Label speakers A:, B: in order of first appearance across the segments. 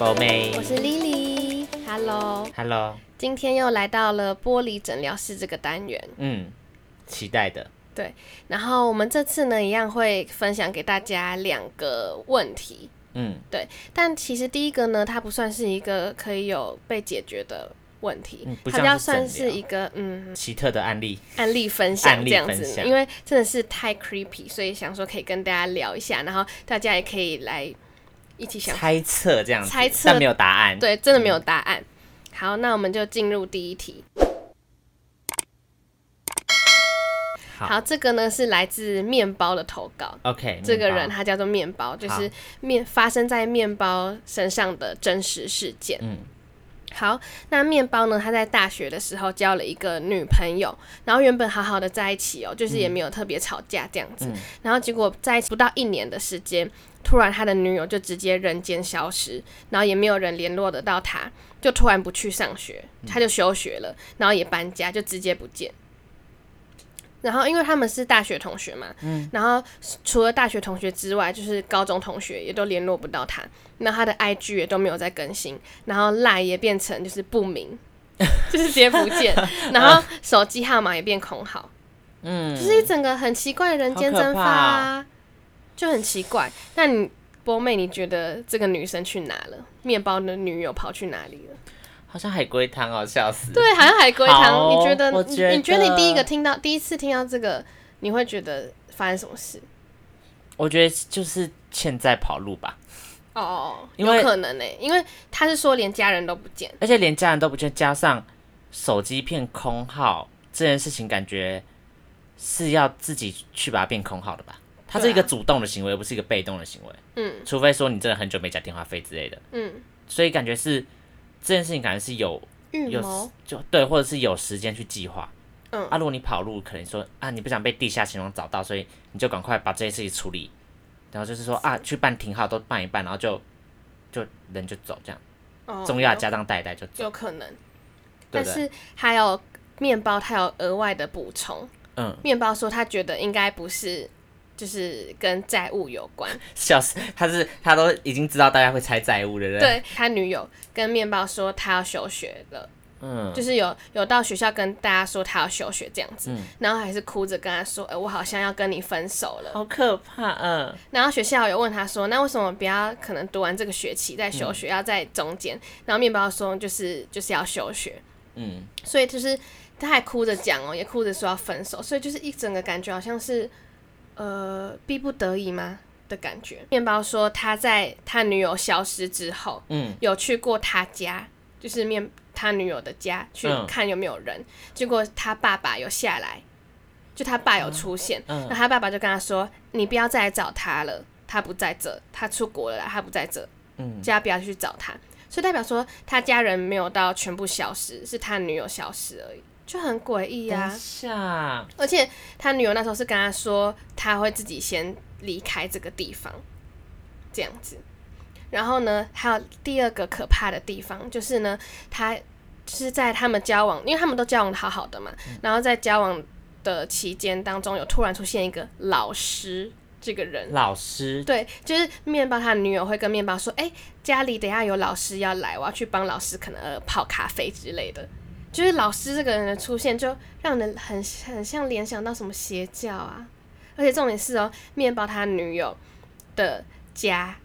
A: 我是
B: Lily，Hello，Hello，Hello
A: 今天又来到了玻璃诊疗室这个单元，
B: 嗯，期待的，
A: 对，然后我们这次呢一样会分享给大家两个问题，
B: 嗯，
A: 对，但其实第一个呢，它不算是一个可以有被解决的问题，
B: 嗯、
A: 它比较算是一个嗯。
B: 奇特的案例，
A: 案例分享。这样子，因为真的是太 creepy，所以想说可以跟大家聊一下，然后大家也可以来。一起想
B: 猜测这样子，
A: 猜测
B: 但没有答案。
A: 对，真的没有答案。嗯、好，那我们就进入第一题。好，好，这个呢是来自面包的投稿。
B: OK，
A: 这个人他叫做面包，就是面发生在面包身上的真实事件。嗯。好，那面包呢？他在大学的时候交了一个女朋友，然后原本好好的在一起哦，就是也没有特别吵架这样子。嗯、然后结果在一起不到一年的时间，突然他的女友就直接人间消失，然后也没有人联络得到他，就突然不去上学，他就休学了，然后也搬家，就直接不见。然后因为他们是大学同学嘛，嗯，然后除了大学同学之外，就是高中同学也都联络不到他，那他的 IG 也都没有再更新，然后 Line 也变成就是不明，就是直接不见，然后手机号码也变空号，嗯，就是一整个很奇怪的人间蒸发啊，就很奇怪。那你波妹，你觉得这个女生去哪了？面包的女友跑去哪里了？
B: 好像海龟汤哦，笑死！
A: 对，好像海龟
B: 汤。
A: 你觉得？
B: 我觉得
A: 你觉得你第一个听到，第一次听到这个，你会觉得发生什么事？
B: 我觉得就是欠债跑路吧。
A: 哦哦，有可能呢、欸，因为他是说连家人都不见，
B: 而且连家人都不见，加上手机变空号这件事情，感觉是要自己去把它变空号的吧？它是一个主动的行为，而不是一个被动的行为。嗯，除非说你真的很久没缴电话费之类的。嗯，所以感觉是。这件事情感觉是有有就对，或者是有时间去计划。嗯啊，如果你跑路，可能说啊，你不想被地下情况找到，所以你就赶快把这些事情处理。然后就是说啊，去办停号都办一办，然后就就人就走这样。哦，重要家当带一带就走。
A: 有可能，但是还有面包，他有额外的补充。嗯，面包说他觉得应该不是。就是跟债务有关，
B: 笑死！他是他都已经知道大家会猜债务，的人对？
A: 对，他女友跟面包说他要休学了，嗯，就是有有到学校跟大家说他要休学这样子，嗯，然后还是哭着跟他说，哎、欸，我好像要跟你分手了，
B: 好可怕，嗯。
A: 然后学校有问他说，那为什么不要可能读完这个学期再休学，嗯、要在中间？然后面包说，就是就是要休学，嗯，所以就是他还哭着讲哦，也哭着说要分手，所以就是一整个感觉好像是。呃，逼不得已吗的感觉？面包说他在他女友消失之后，嗯，有去过他家，就是面他女友的家去看有没有人。嗯、结果他爸爸有下来，就他爸有出现，那、嗯嗯、他爸爸就跟他说：“你不要再来找他了，他不在这，他出国了，他不在这，嗯，叫他不要去找他。”所以代表说他家人没有到全部消失，是他女友消失而已。就很诡异呀，而且他女友那时候是跟他说，他会自己先离开这个地方，这样子。然后呢，还有第二个可怕的地方，就是呢，他是在他们交往，因为他们都交往的好好的嘛。然后在交往的期间当中，有突然出现一个老师这个人。
B: 老师，
A: 对，就是面包他女友会跟面包说：“哎，家里等下有老师要来，我要去帮老师可能泡咖啡之类的。”就是老师这个人的出现，就让人很很像联想到什么邪教啊！而且重点是哦，面包他女友的家，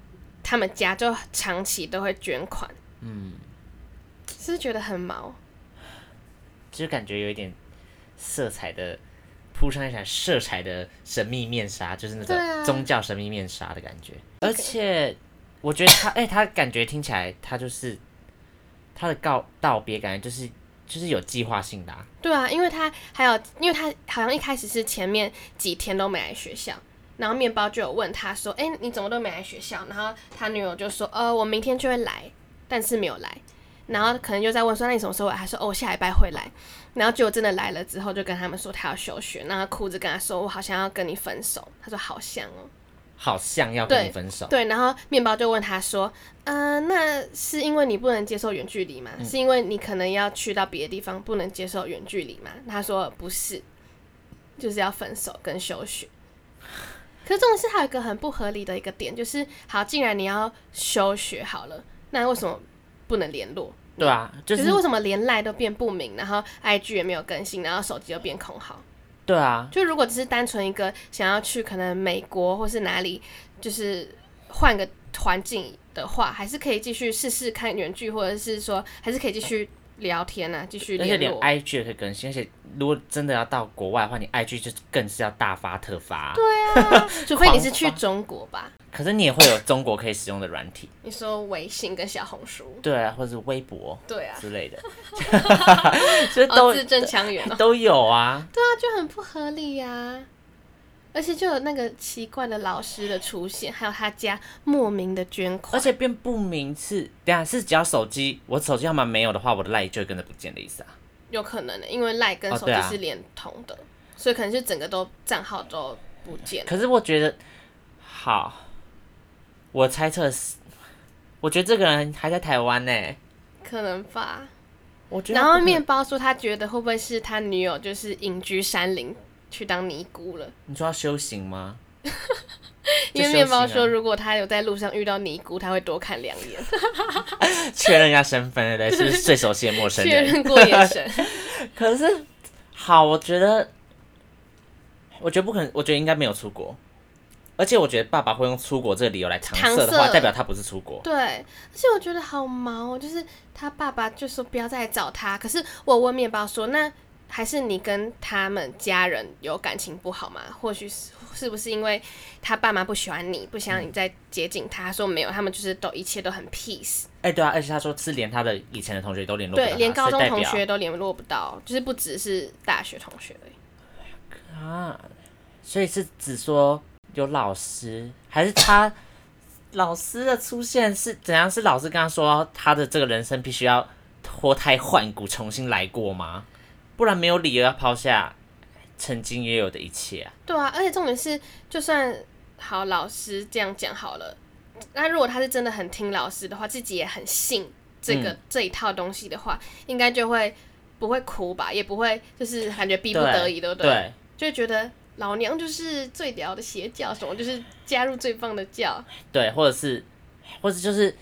A: 他们家就长期都会捐款，嗯，是不是觉得很毛？
B: 就感觉有一点色彩的铺上一层色彩的神秘面纱，就是那种宗教神秘面纱的感觉。啊、而且我觉得他，哎、欸，他感觉听起来，他就是他的告道别，感觉就是。就是有计划性的啊，
A: 对啊，因为他还有，因为他好像一开始是前面几天都没来学校，然后面包就有问他说：“哎，你怎么都没来学校？”然后他女友就说：“呃，我明天就会来，但是没有来。”然后可能就在问说：“那你什么时候来？”他说：“哦，下礼拜会来。”然后结果真的来了之后，就跟他们说他要休学，然后哭着跟他说：“我好像要跟你分手。”他说：“好像哦。”
B: 好像要跟你分手。
A: 对，对，然后面包就问他说：“嗯、呃，那是因为你不能接受远距离吗？嗯、是因为你可能要去到别的地方，不能接受远距离吗？”他说：“不是，就是要分手跟休学。”可是重点是，还有一个很不合理的一个点，就是好，既然你要休学好了，那为什么不能联络？
B: 对啊，就是
A: 为什么连赖都变不明，然后 IG 也没有更新，然后手机又变空号？
B: 对啊，
A: 就如果只是单纯一个想要去可能美国或是哪里，就是换个环境的话，还是可以继续试试看原剧，或者是说还是可以继续。聊天啊，继续。而且连
B: IG 也可以更新，而且如果真的要到国外的话，你 IG 就更是要大发特发。
A: 对啊，除非你是去中国吧。
B: 可是你也会有中国可以使用的软体。
A: 你说微信跟小红书。
B: 对啊，或者是微博。
A: 对啊。
B: 之类的。
A: 这都字正腔圆哦。
B: 都有啊。
A: 对啊，就很不合理呀、啊。而且就有那个奇怪的老师的出现，还有他家莫名的捐款，
B: 而且变不明是，等下是只要手机，我手机号码没有的话，我的赖就会跟着不见的意思啊？
A: 有可能的，因为赖跟手机是连通的，哦啊、所以可能是整个都账号都不见。
B: 可是我觉得，好，我猜测是，我觉得这个人还在台湾呢，
A: 可能吧。
B: 我觉得，
A: 然后面包说他觉得会不会是他女友就是隐居山林。去当尼姑了？
B: 你说要修行吗？
A: 因为面包说，如果他有在路上遇到尼姑，他会多看两眼，
B: 确认一下身份，对不对？是不是最熟悉的陌生人？
A: 确认过眼神。
B: 可是，好，我觉得，我觉得不可能，我觉得应该没有出国。而且，我觉得爸爸会用出国这个理由来搪塞的话，代表他不是出国。
A: 对，而且我觉得好毛哦，就是他爸爸就说不要再来找他。可是我问面包说，那。还是你跟他们家人有感情不好吗？或许是是不是因为他爸妈不喜欢你，不想你再接近他？他说没有，他们就是都一切都很 peace。
B: 哎、欸，对啊，而且他说是连他的以前的同学都联络不到，
A: 对，连高中同学都联络不到，就是不只是大学同学而已。
B: 啊，所以是只说有老师，还是他老师的出现是怎样？是老师跟他说他的这个人生必须要脱胎换骨，重新来过吗？不然没有理由要抛下曾经也有的一切啊！
A: 对啊，而且重点是，就算好老师这样讲好了，那如果他是真的很听老师的话，自己也很信这个、嗯、这一套东西的话，应该就会不会哭吧，也不会就是感觉逼不得已，对不对？对，就会觉得老娘就是最屌的邪教，什么就是加入最棒的教，
B: 对，或者是，或者就是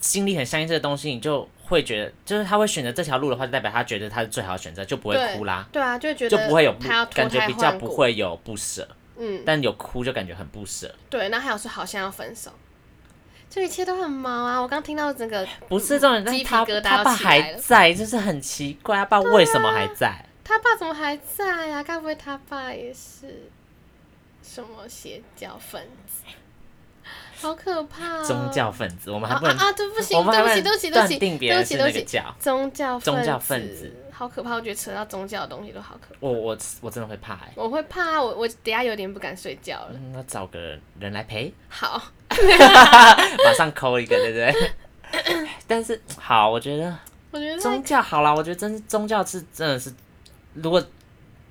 B: 心里很相信这个东西，你就。会觉得，就是他会选择这条路的话，就代表他觉得他是最好的选择，就不会哭啦。
A: 对，对啊，就觉得
B: 就不会有感觉比较不会有不舍。嗯，但有哭就感觉很不舍。
A: 对，那还有说好像要分手，这一切都很毛啊！我刚听到整个
B: 不是这种，鸡皮疙瘩他爸还在，就是很奇怪，他爸为什么还在？啊、
A: 他爸怎么还在呀、啊？该不会他爸也是什么邪教分子？好可怕、哦！
B: 宗教分子，我们还不能
A: 啊，啊！对不起，对不起，对不起，对不起，对不起，宗教
B: 宗教分子，
A: 好可怕！我觉得扯到宗教的东西都好可怕。
B: 我我我真的会怕哎、欸！
A: 我会怕，我我等下有点不敢睡觉了。
B: 那找个人来陪。
A: 好，
B: 马上扣一个，对不对？但是好，我觉得，
A: 我觉得
B: 宗教好啦，我觉得真宗教是真的是，如果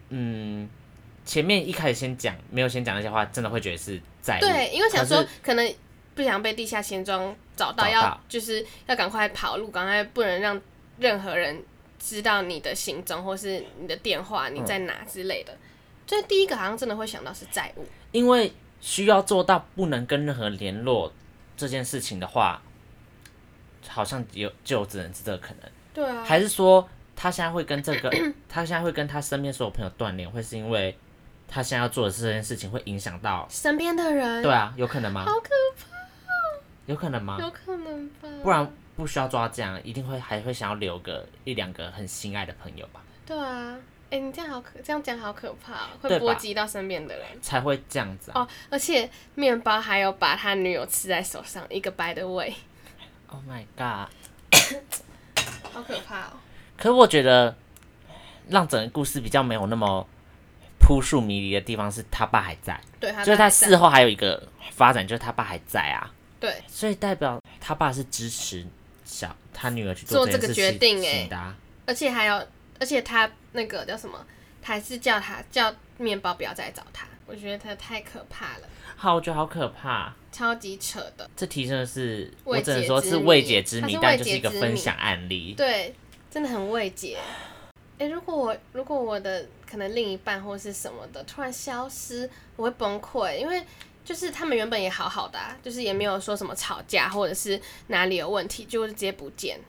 B: 嗯。前面一开始先讲，没有先讲那些话，真的会觉得是在
A: 对，因为想说可能不想被地下钱庄找到，要就是要赶快跑路，赶快不能让任何人知道你的行踪或是你的电话你在哪之类的。所以第一个好像真的会想到是债务，
B: 因为需要做到不能跟任何联络这件事情的话，好像有就只能是这个可能。
A: 对啊，
B: 还是说他现在会跟这个，他现在会跟他身边所有朋友断联，会是因为？他现在要做的这件事情会影响到
A: 身边的人，
B: 对啊，有可能吗？
A: 好可怕，
B: 有可能吗？
A: 有可能吧，
B: 不然不需要抓这样，一定会还会想要留个一两个很心爱的朋友吧？
A: 对啊，哎、欸，你这样好可，这样讲好可怕，会波及到身边的人，
B: 才会这样子、啊、
A: 哦。而且面包还有把他女友吃在手上，一个 by the way。
B: Oh my god，
A: 好可怕哦。
B: 可是我觉得让整个故事比较没有那么。扑朔迷离的地方是他爸还在，
A: 对，他
B: 就是他事后还有一个发展，就是他爸还在啊，
A: 对，
B: 所以代表他爸是支持小他女儿去做这个决定哎、欸，
A: 而且还有，而且他那个叫什么，他还是叫他叫面包不要再找他，我觉得他太可怕了，
B: 好，我觉得好可怕，
A: 超级扯的，
B: 这提升的是我只能说是未解之谜，但就是一个分享案例，
A: 对，真的很未解。哎、欸，如果我如果我的可能另一半或是什么的突然消失，我会崩溃，因为就是他们原本也好好的，啊，就是也没有说什么吵架或者是哪里有问题，就直接不见。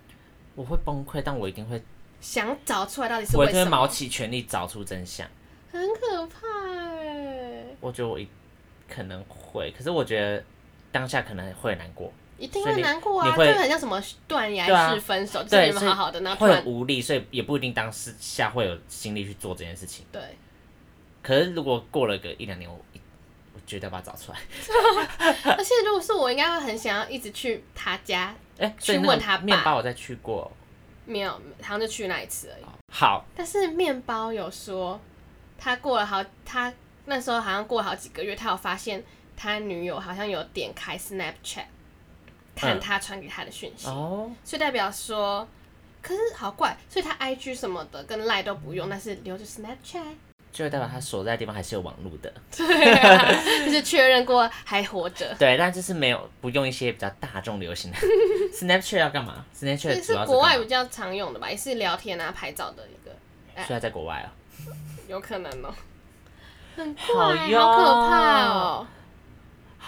B: 我会崩溃，但我一定会
A: 想找出来到底是为什么。
B: 我会卯起全力找出真相。
A: 很可怕哎！
B: 我觉得我一可能会，可是我觉得当下可能会难过。
A: 一定会难过啊！就很像什么断崖式分手，就是你们好好的，然后
B: 会很无力，所以也不一定当下会有心力去做这件事情。
A: 对。
B: 可是如果过了个一两年，我我绝对要把它找出来。
A: 而且如果是我，应该会很想要一直去他家，哎，去问他爸。
B: 面包我再去过，
A: 没有，好像就去那一次而已。
B: 好。
A: 但是面包有说，他过了好，他那时候好像过了好几个月，他有发现他女友好像有点开 Snapchat。看他传给他的讯息，嗯哦、所以代表说，可是好怪，所以他 IG 什么的跟 Line 都不用，但是留着 Snapchat，
B: 就代表他所在的地方还是有网络的，
A: 对、啊，就是确认过还活着。
B: 对，但就是没有不用一些比较大众流行的 Snapchat 要干嘛？Snapchat
A: 是国外比较常用的吧，也是聊天啊、拍照的一个。
B: 所以他在国外啊？
A: 有可能哦、喔，很怪，好可怕哦、喔。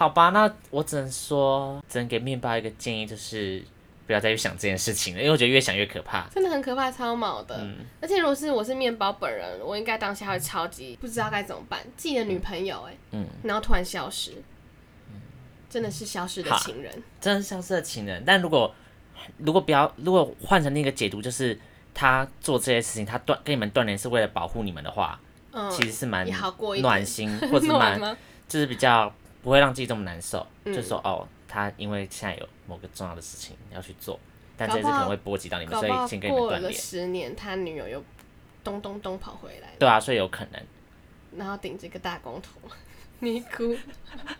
B: 好吧，那我只能说，只能给面包一个建议，就是不要再去想这件事情了，因为我觉得越想越可怕，
A: 真的很可怕，超毛的。嗯，而且如果是我是面包本人，我应该当下会超级不知道该怎么办，自己的女朋友哎，嗯，然后突然消失，嗯，真的是消失的情人，
B: 真的是消失的情人。但如果如果不要，如果换成那个解读，就是他做这些事情，他断跟你们断联是为了保护你们的话，嗯，其实是蛮暖心，或者蛮 就是比较。不会让自己这么难受，嗯、就说哦，他因为现在有某个重要的事情要去做，但这次可能会波及到你们，所以先跟你们断联。
A: 十年，他女友又咚咚咚跑回来。
B: 对啊，所以有可能。
A: 然后顶着一个大光头，你哭。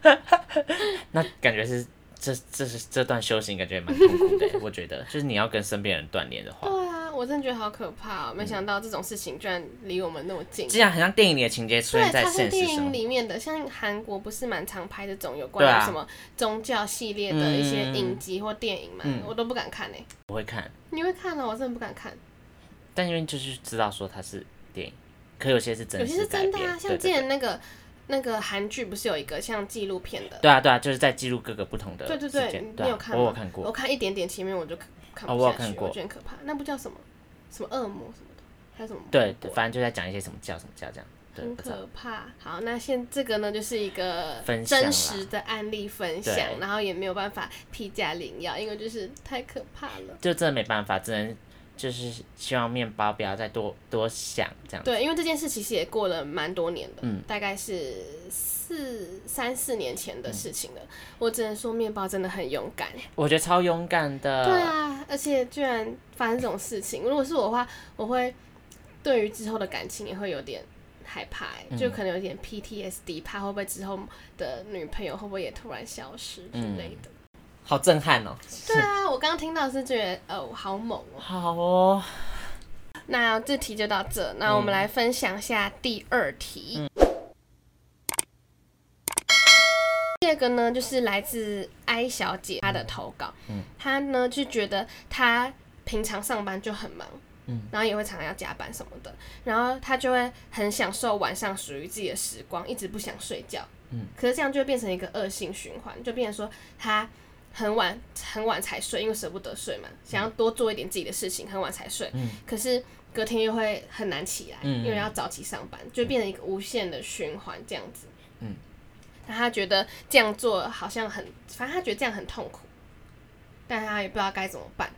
B: 那感觉是这这是这段修行，感觉蛮痛苦的。我觉得，就是你要跟身边人断联的话。
A: 对啊。我真的觉得好可怕哦！没想到这种事情居然离我们那么近，
B: 这样很像电影里的情节出现在现
A: 实它是电影里面的，像韩国不是蛮常拍这种有关于什么宗教系列的一些影集或电影嘛？嗯、我都不敢看呢。
B: 我会看。
A: 你会看哦？我真的不敢看。
B: 但因为就是知道说它是电影，可有些是真，
A: 有些是真的啊。像之前那个那个韩剧不是有一个像纪录片的？
B: 对啊对啊，就是在记录各个不同的。
A: 对对对，你有看吗？
B: 我有看过，
A: 我看一点点前面我就看不下去，我觉得很可怕。那部叫什么？什么恶魔什么的，还有什么？
B: 对对，反正就在讲一些什么叫什么叫这样，
A: 很可怕。好，那现这个呢，就是一个真实的案例分享，然后也没有办法批价领药，因为就是太可怕了。
B: 就真的没办法，只能就是希望面包不要再多多想这样。
A: 对，因为这件事其实也过了蛮多年的，嗯，大概是四三四年前的事情了。嗯、我只能说，面包真的很勇敢。
B: 我觉得超勇敢的。
A: 对啊，而且居然。发生这种事情，如果是我的话，我会对于之后的感情也会有点害怕，嗯、就可能有点 PTSD，怕会不会之后的女朋友会不会也突然消失之类的。
B: 嗯、好震撼哦！
A: 对啊，我刚刚听到是觉得哦，好猛哦。
B: 好哦。
A: 那这题就到这，那我们来分享一下第二题。嗯、第二个呢，就是来自 I 小姐她的投稿，嗯，她呢就觉得她。平常上班就很忙，嗯，然后也会常常要加班什么的，然后她就会很享受晚上属于自己的时光，一直不想睡觉，嗯，可是这样就会变成一个恶性循环，就变成说他很晚很晚才睡，因为舍不得睡嘛，想要多做一点自己的事情，很晚才睡，嗯，可是隔天又会很难起来，嗯，因为要早起上班，就变成一个无限的循环这样子，嗯，那他觉得这样做好像很，反正他觉得这样很痛苦，但他也不知道该怎么办。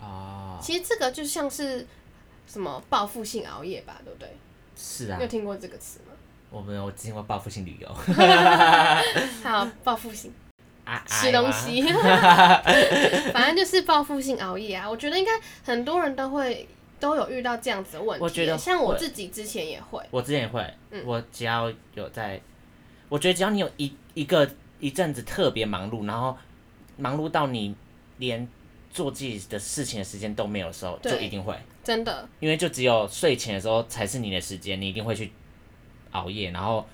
B: 哦，
A: 其实这个就像是什么报复性熬夜吧，对不对？
B: 是啊。
A: 你有听过这个词吗？
B: 我没有，我听过报复性旅游。
A: 好，报复性吃东西，反正就是报复性熬夜啊。我觉得应该很多人都会都有遇到这样子的问题。
B: 我觉得
A: 像我自己之前也会，
B: 我之前也会。嗯，我只要有在，我觉得只要你有一一个一阵子特别忙碌，然后忙碌到你连。做自己的事情的时间都没有的时候，就一定会
A: 真的，
B: 因为就只有睡前的时候才是你的时间，你一定会去熬夜，然后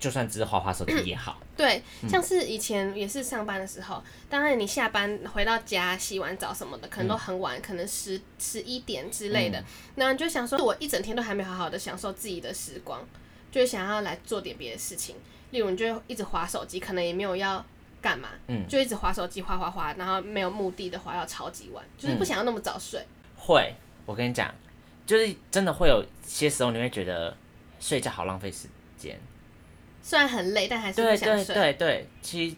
B: 就算只是滑滑手机也好。
A: 对，像是以前也是上班的时候，嗯、当然你下班回到家洗完澡什么的，可能都很晚，嗯、可能十十一点之类的，那、就想说，我一整天都还没好好的享受自己的时光，就会想要来做点别的事情，例如你就一直滑手机，可能也没有要干嘛，嗯，就一直滑手机，滑滑滑，然后没有目的的滑到超级晚，就是不想要那么早睡。
B: 嗯、会，我跟你讲，就是真的会有些时候你会觉得睡觉好浪费时间，
A: 虽然很累，但还是不想睡。
B: 对对对对，其实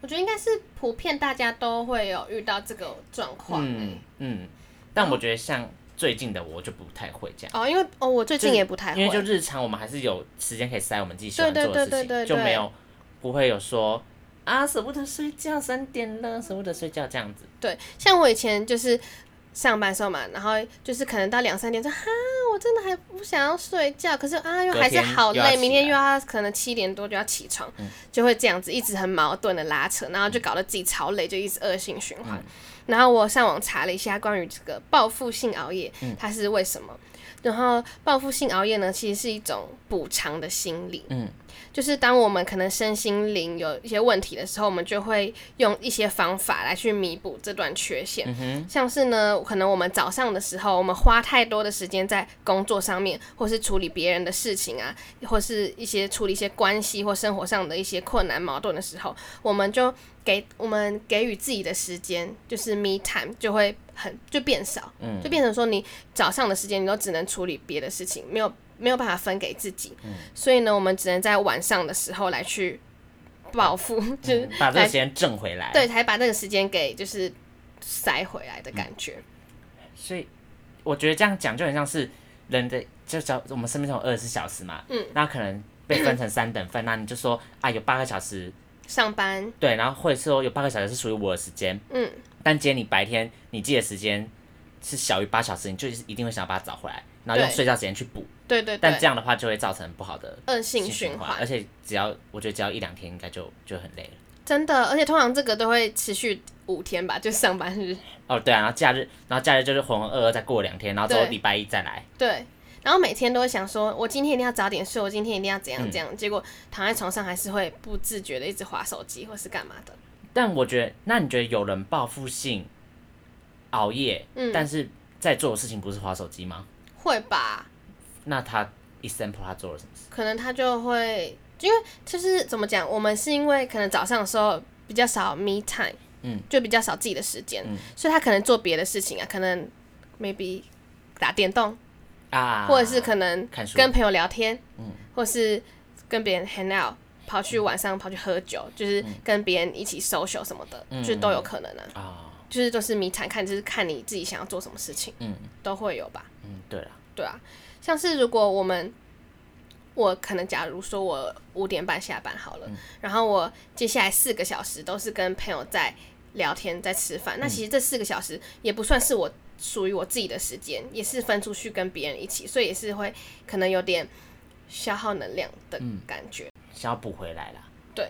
A: 我觉得应该是普遍大家都会有遇到这个状况。
B: 嗯嗯，但我觉得像。最近的我就不太会这样
A: 哦，因为哦，我最近也不太会，
B: 因为就日常我们还是有时间可以塞我们自己喜欢做的事情，就没有不会有说啊舍不得睡觉，三点了舍不得睡觉这样子。
A: 对，像我以前就是上班时候嘛，然后就是可能到两三点说哈，我真的还不想要睡觉，可是啊又还是好累，明天又要可能七点多就要起床，嗯、就会这样子一直很矛盾的拉扯，然后就搞得自己超累，就一直恶性循环。嗯然后我上网查了一下关于这个报复性熬夜，它是为什么？嗯、然后报复性熬夜呢，其实是一种补偿的心理。嗯。就是当我们可能身心灵有一些问题的时候，我们就会用一些方法来去弥补这段缺陷。嗯、像是呢，可能我们早上的时候，我们花太多的时间在工作上面，或是处理别人的事情啊，或是一些处理一些关系或生活上的一些困难矛盾的时候，我们就给我们给予自己的时间，就是 me time 就会很就变少，嗯、就变成说你早上的时间你都只能处理别的事情，没有。没有办法分给自己，嗯、所以呢，我们只能在晚上的时候来去报复，嗯、就是
B: 把这个时间挣回来，
A: 对，才把那个时间给就是塞回来的感觉。
B: 嗯、所以我觉得这样讲就很像是人的，就叫我们生命中有二十四小时嘛，嗯，那可能被分成三等份，那你就说啊，有八个小时。
A: 上班，
B: 对，然后或者说有八个小时是属于我的时间，嗯，但今天你白天你自己的时间是小于八小时，你就是一定会想要把它找回来。然后用睡觉时间去补，
A: 对对对，
B: 但这样的话就会造成不好的
A: 恶性循环，
B: 而且只要我觉得只要一两天应该就就很累了。
A: 真的，而且通常这个都会持续五天吧，就上班日。
B: 哦，对啊，然后假日，然后假日就是浑浑噩噩再过两天，然后之后礼拜一再来。
A: 对，然后每天都会想说，我今天一定要早点睡，我今天一定要怎样怎样，嗯、结果躺在床上还是会不自觉的一直划手机或是干嘛的。
B: 但我觉得，那你觉得有人报复性熬夜，嗯、但是在做的事情不是划手机吗？
A: 会吧。
B: 那他 example 他做了什么事？
A: 可能他就会，因为就是怎么讲，我们是因为可能早上的时候比较少 me time，嗯，就比较少自己的时间，嗯，所以他可能做别的事情啊，可能 maybe 打电动啊，或者是可能跟朋友聊天，嗯，或是跟别人 hang out，跑去晚上跑去喝酒，就是跟别人一起 social 什么的，嗯，就都有可能啊，啊，就是都是 me time，看就是看你自己想要做什么事情，嗯，都会有吧，
B: 嗯，对啊，
A: 对啊。像是如果我们，我可能假如说我五点半下班好了，嗯、然后我接下来四个小时都是跟朋友在聊天，在吃饭，嗯、那其实这四个小时也不算是我属于我自己的时间，也是分出去跟别人一起，所以也是会可能有点消耗能量的感觉，嗯、
B: 想要补回来了，
A: 对。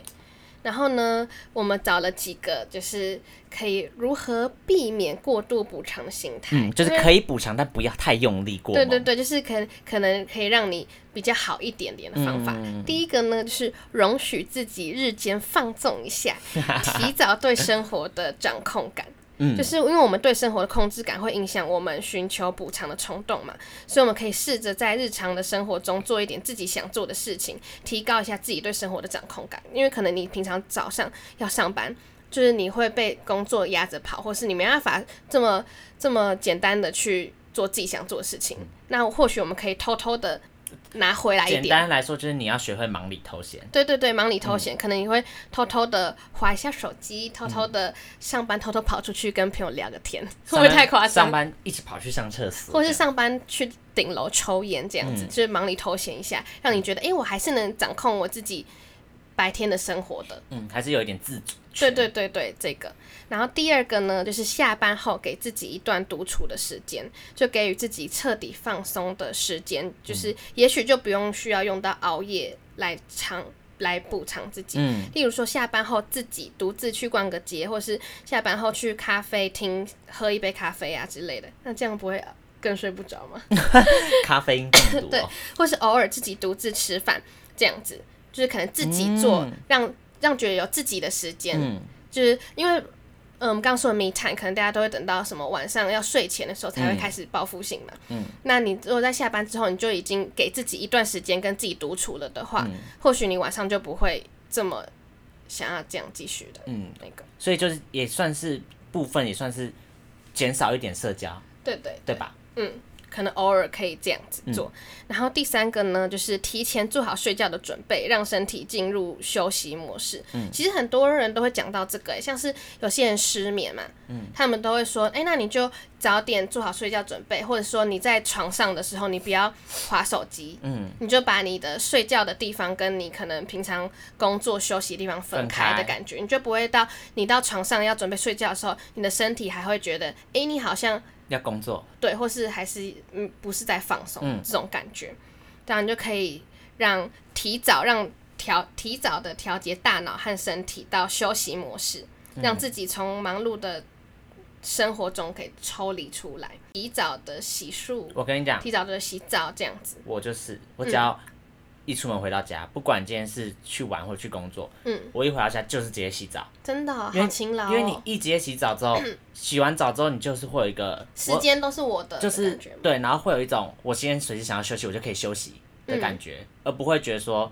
A: 然后呢，我们找了几个，就是可以如何避免过度补偿的心态。
B: 嗯，就是可以补偿，但不要太用力过。
A: 对对对，就是可可能可以让你比较好一点点的方法。嗯、第一个呢，就是容许自己日间放纵一下，提早对生活的掌控感。嗯，就是因为我们对生活的控制感会影响我们寻求补偿的冲动嘛，所以我们可以试着在日常的生活中做一点自己想做的事情，提高一下自己对生活的掌控感。因为可能你平常早上要上班，就是你会被工作压着跑，或是你没办法这么这么简单的去做自己想做的事情。那或许我们可以偷偷的。拿回来一点。
B: 简单来说，就是你要学会忙里偷闲。
A: 对对对，忙里偷闲，嗯、可能你会偷偷的划一下手机，偷偷的上班，偷偷跑出去跟朋友聊个天，会不会太夸张？
B: 上班一直跑去上厕所，
A: 或是上班去顶楼抽烟这样子，嗯、就是忙里偷闲一下，让你觉得，哎、欸，我还是能掌控我自己白天的生活的。
B: 嗯，还是有一点自主。
A: 对对对对，这个。然后第二个呢，就是下班后给自己一段独处的时间，就给予自己彻底放松的时间，就是也许就不用需要用到熬夜来偿来补偿自己。嗯，例如说下班后自己独自去逛个街，或是下班后去咖啡厅喝一杯咖啡啊之类的，那这样不会更睡不着吗？
B: 咖啡因更多。
A: 对，或是偶尔自己独自吃饭，这样子就是可能自己做，让让觉得有自己的时间，嗯，就是因为。嗯，我们刚说的 me time，可能大家都会等到什么晚上要睡前的时候才会开始报复性嘛。嗯，那你如果在下班之后，你就已经给自己一段时间跟自己独处了的话，嗯、或许你晚上就不会这么想要这样继续的。嗯，那个，
B: 所以就是也算是部分，也算是减少一点社交。
A: 对对，
B: 对，对吧？
A: 嗯。可能偶尔可以这样子做，嗯、然后第三个呢，就是提前做好睡觉的准备，让身体进入休息模式。嗯，其实很多人都会讲到这个，像是有些人失眠嘛，嗯，他们都会说，哎，那你就早点做好睡觉准备，或者说你在床上的时候，你不要划手机，嗯，你就把你的睡觉的地方跟你可能平常工作休息的地方分开的感觉，你就不会到你到床上要准备睡觉的时候，你的身体还会觉得，哎，你好像。
B: 要工作，
A: 对，或是还是嗯，不是在放松、嗯、这种感觉，这样就可以让提早让调提早的调节大脑和身体到休息模式，嗯、让自己从忙碌的生活中可以抽离出来，提早的洗漱。
B: 我跟你讲，
A: 提早的洗澡这样子。
B: 我就是，我只要。嗯一出门回到家，不管今天是去玩或去工作，嗯，我一回到家就是直接洗澡，
A: 真的、哦、好勤劳、哦。
B: 因为你一直接洗澡之后，洗完澡之后，你就是会有一个
A: 时间都是我的，
B: 就是对，然后会有一种我今天随时想要休息，我就可以休息的感觉，嗯、而不会觉得说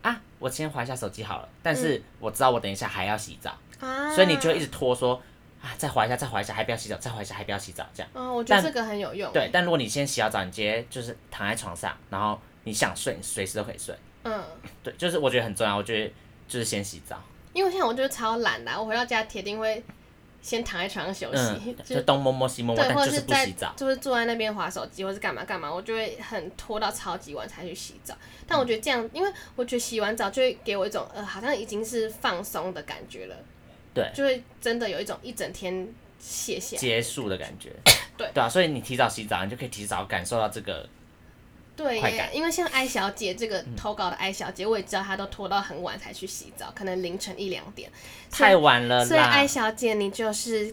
B: 啊，我先划一下手机好了，但是我知道我等一下还要洗澡，嗯、所以你就一直拖说啊，再滑一下，再滑一下，还不要洗澡，再滑一下，还不要洗澡，这样。
A: 哦，我觉得这个很有用。
B: 对，但如果你先洗好澡，你直接就是躺在床上，然后你想睡，你随时都可以睡。嗯，对，就是我觉得很重要。我觉得就是先洗澡，
A: 因为现在我就是超懒的，我回到家铁定会先躺在床上休息，
B: 嗯、就东摸摸西摸摸，
A: 对，或者是
B: 不洗澡，
A: 就是坐在那边划手机，或是干嘛干嘛，我就会很拖到超级晚才去洗澡。但我觉得这样，因为我觉得洗完澡就会给我一种呃，好像已经是放松的感觉了，
B: 对，
A: 就会真的有一种一整天谢谢
B: 结束的感觉，
A: 对
B: 对啊，所以你提早洗澡，你就可以提早感受到这个。
A: 对耶，因为像艾小姐这个投稿的艾小姐，嗯、我也知道她都拖到很晚才去洗澡，可能凌晨一两点，
B: 太晚了。
A: 所以艾小姐，你就是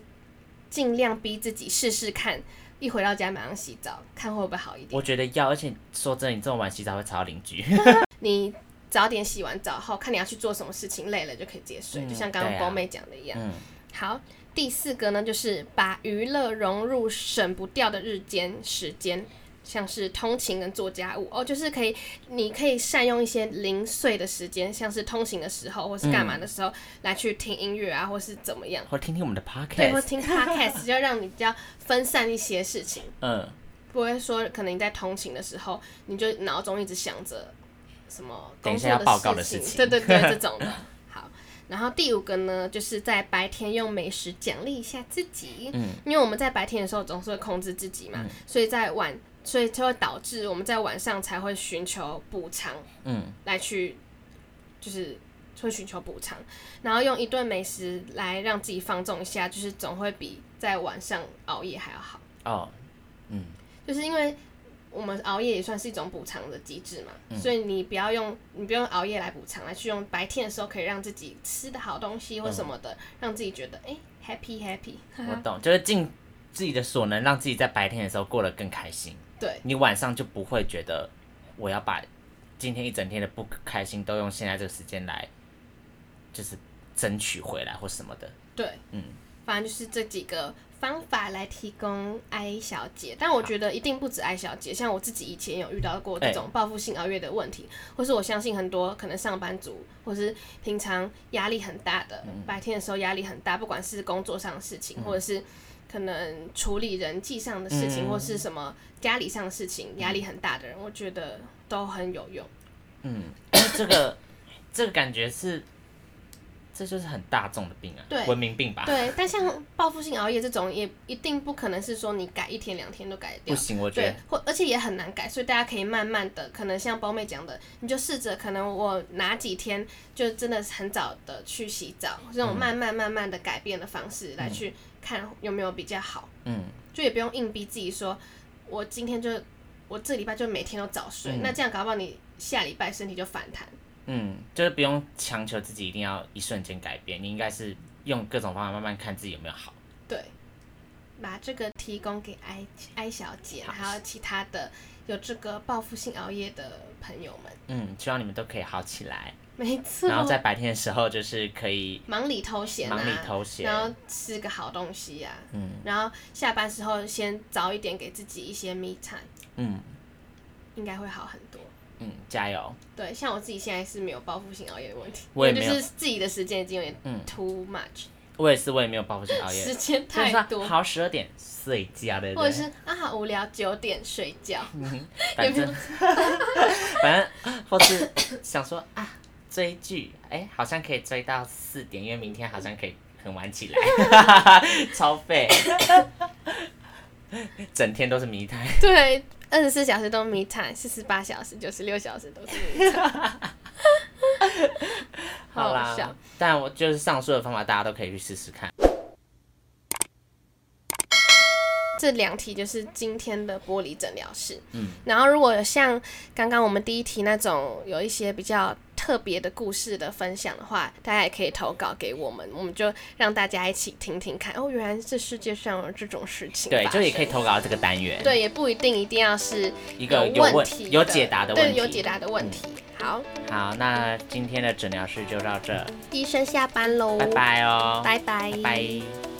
A: 尽量逼自己试试看，一回到家马上洗澡，看会不会好一点。
B: 我觉得要，而且说真的，你这么晚洗澡会吵到邻居。
A: 你早点洗完澡后，看你要去做什么事情，累了就可以直接睡，嗯、就像刚刚波妹讲的一样。嗯、好，第四个呢，就是把娱乐融入省不掉的日间时间。像是通勤跟做家务哦，就是可以，你可以善用一些零碎的时间，像是通勤的时候或是干嘛的时候，嗯、来去听音乐啊，或是怎么样，
B: 或听听我们的 podcast，
A: 对，或听 podcast，就让你比较分散一些事情。嗯，不会说可能你在通勤的时候，你就脑中一直想着什么工作的事情，对对对，这种的。好，然后第五个呢，就是在白天用美食奖励一下自己，嗯，因为我们在白天的时候总是会控制自己嘛，嗯、所以在晚。所以就会导致我们在晚上才会寻求补偿，嗯，来去就是会寻求补偿，然后用一顿美食来让自己放纵一下，就是总会比在晚上熬夜还要好。哦，嗯，就是因为我们熬夜也算是一种补偿的机制嘛，嗯，所以你不要用你不用熬夜来补偿，来去用白天的时候可以让自己吃的好东西或什么的，嗯，让自己觉得哎，欸，happy happy。
B: 我懂，就是尽自己的所能，让自己在白天的时候过得更开心。
A: 对，
B: 你晚上就不会觉得我要把今天一整天的不开心都用现在这个时间来，就是争取回来或什么的。
A: 对，嗯，反正就是这几个方法来提供艾小姐，但我觉得一定不止艾小姐，像我自己以前有遇到过这种报复性熬夜的问题，欸、或是我相信很多可能上班族或是平常压力很大的，嗯、白天的时候压力很大，不管是工作上的事情，嗯、或者是。可能处理人际上的事情，嗯、或是什么家里上的事情，压力很大的人，我觉得都很有用。
B: 嗯，这个这个感觉是，这就是很大众的病啊，对，文明病吧。
A: 对，但像报复性熬夜这种，也一定不可能是说你改一天两天都改得掉。
B: 不行，我觉得。
A: 或而且也很难改，所以大家可以慢慢的，可能像包妹讲的，你就试着，可能我哪几天就真的很早的去洗澡，这种慢慢慢慢的改变的方式来去。看有没有比较好，嗯，就也不用硬逼自己说，我今天就我这礼拜就每天都早睡，嗯、那这样搞不好你下礼拜身体就反弹，
B: 嗯，就是不用强求自己一定要一瞬间改变，你应该是用各种方法慢慢看自己有没有好，
A: 对，把这个提供给艾艾小姐，还有其他的有这个报复性熬夜的朋友们，
B: 嗯，希望你们都可以好起来。
A: 没错。
B: 然后在白天的时候就是可以
A: 忙里偷闲，
B: 忙里偷闲，
A: 然后吃个好东西呀，嗯，然后下班时候先早一点给自己一些 me time，嗯，应该会好很多。
B: 嗯，加油。
A: 对，像我自己现在是没有报复性熬夜的问题，
B: 我也
A: 就是自己的时间已经有点 too much。
B: 我也是，我也没有报复性熬夜，
A: 时间太多。
B: 好，十二点睡觉的，
A: 或者是啊，好无聊，九点睡觉。
B: 反正，反正，或是 想说啊，追剧，哎，好像可以追到四点，因为明天好像可以很晚起来，超废，整天都是迷台。
A: 对。二十四小时都 me time，四十八小时、九十六小时都是 me time。
B: 好啦，但我就是上述的方法，大家都可以去试试看。
A: 这两题就是今天的玻璃诊疗室。嗯，然后如果有像刚刚我们第一题那种有一些比较特别的故事的分享的话，大家也可以投稿给我们，我们就让大家一起听听看。哦，原来这世界上有这种事情。
B: 对，就也可以投稿这个单元。
A: 对，也不一定一定要是
B: 一个有问题、有解答的问题。
A: 对，有解答的问题。嗯、好，
B: 好，那今天的诊疗室就到这。
A: 医生下班喽，
B: 拜拜哦，
A: 拜拜，
B: 拜拜。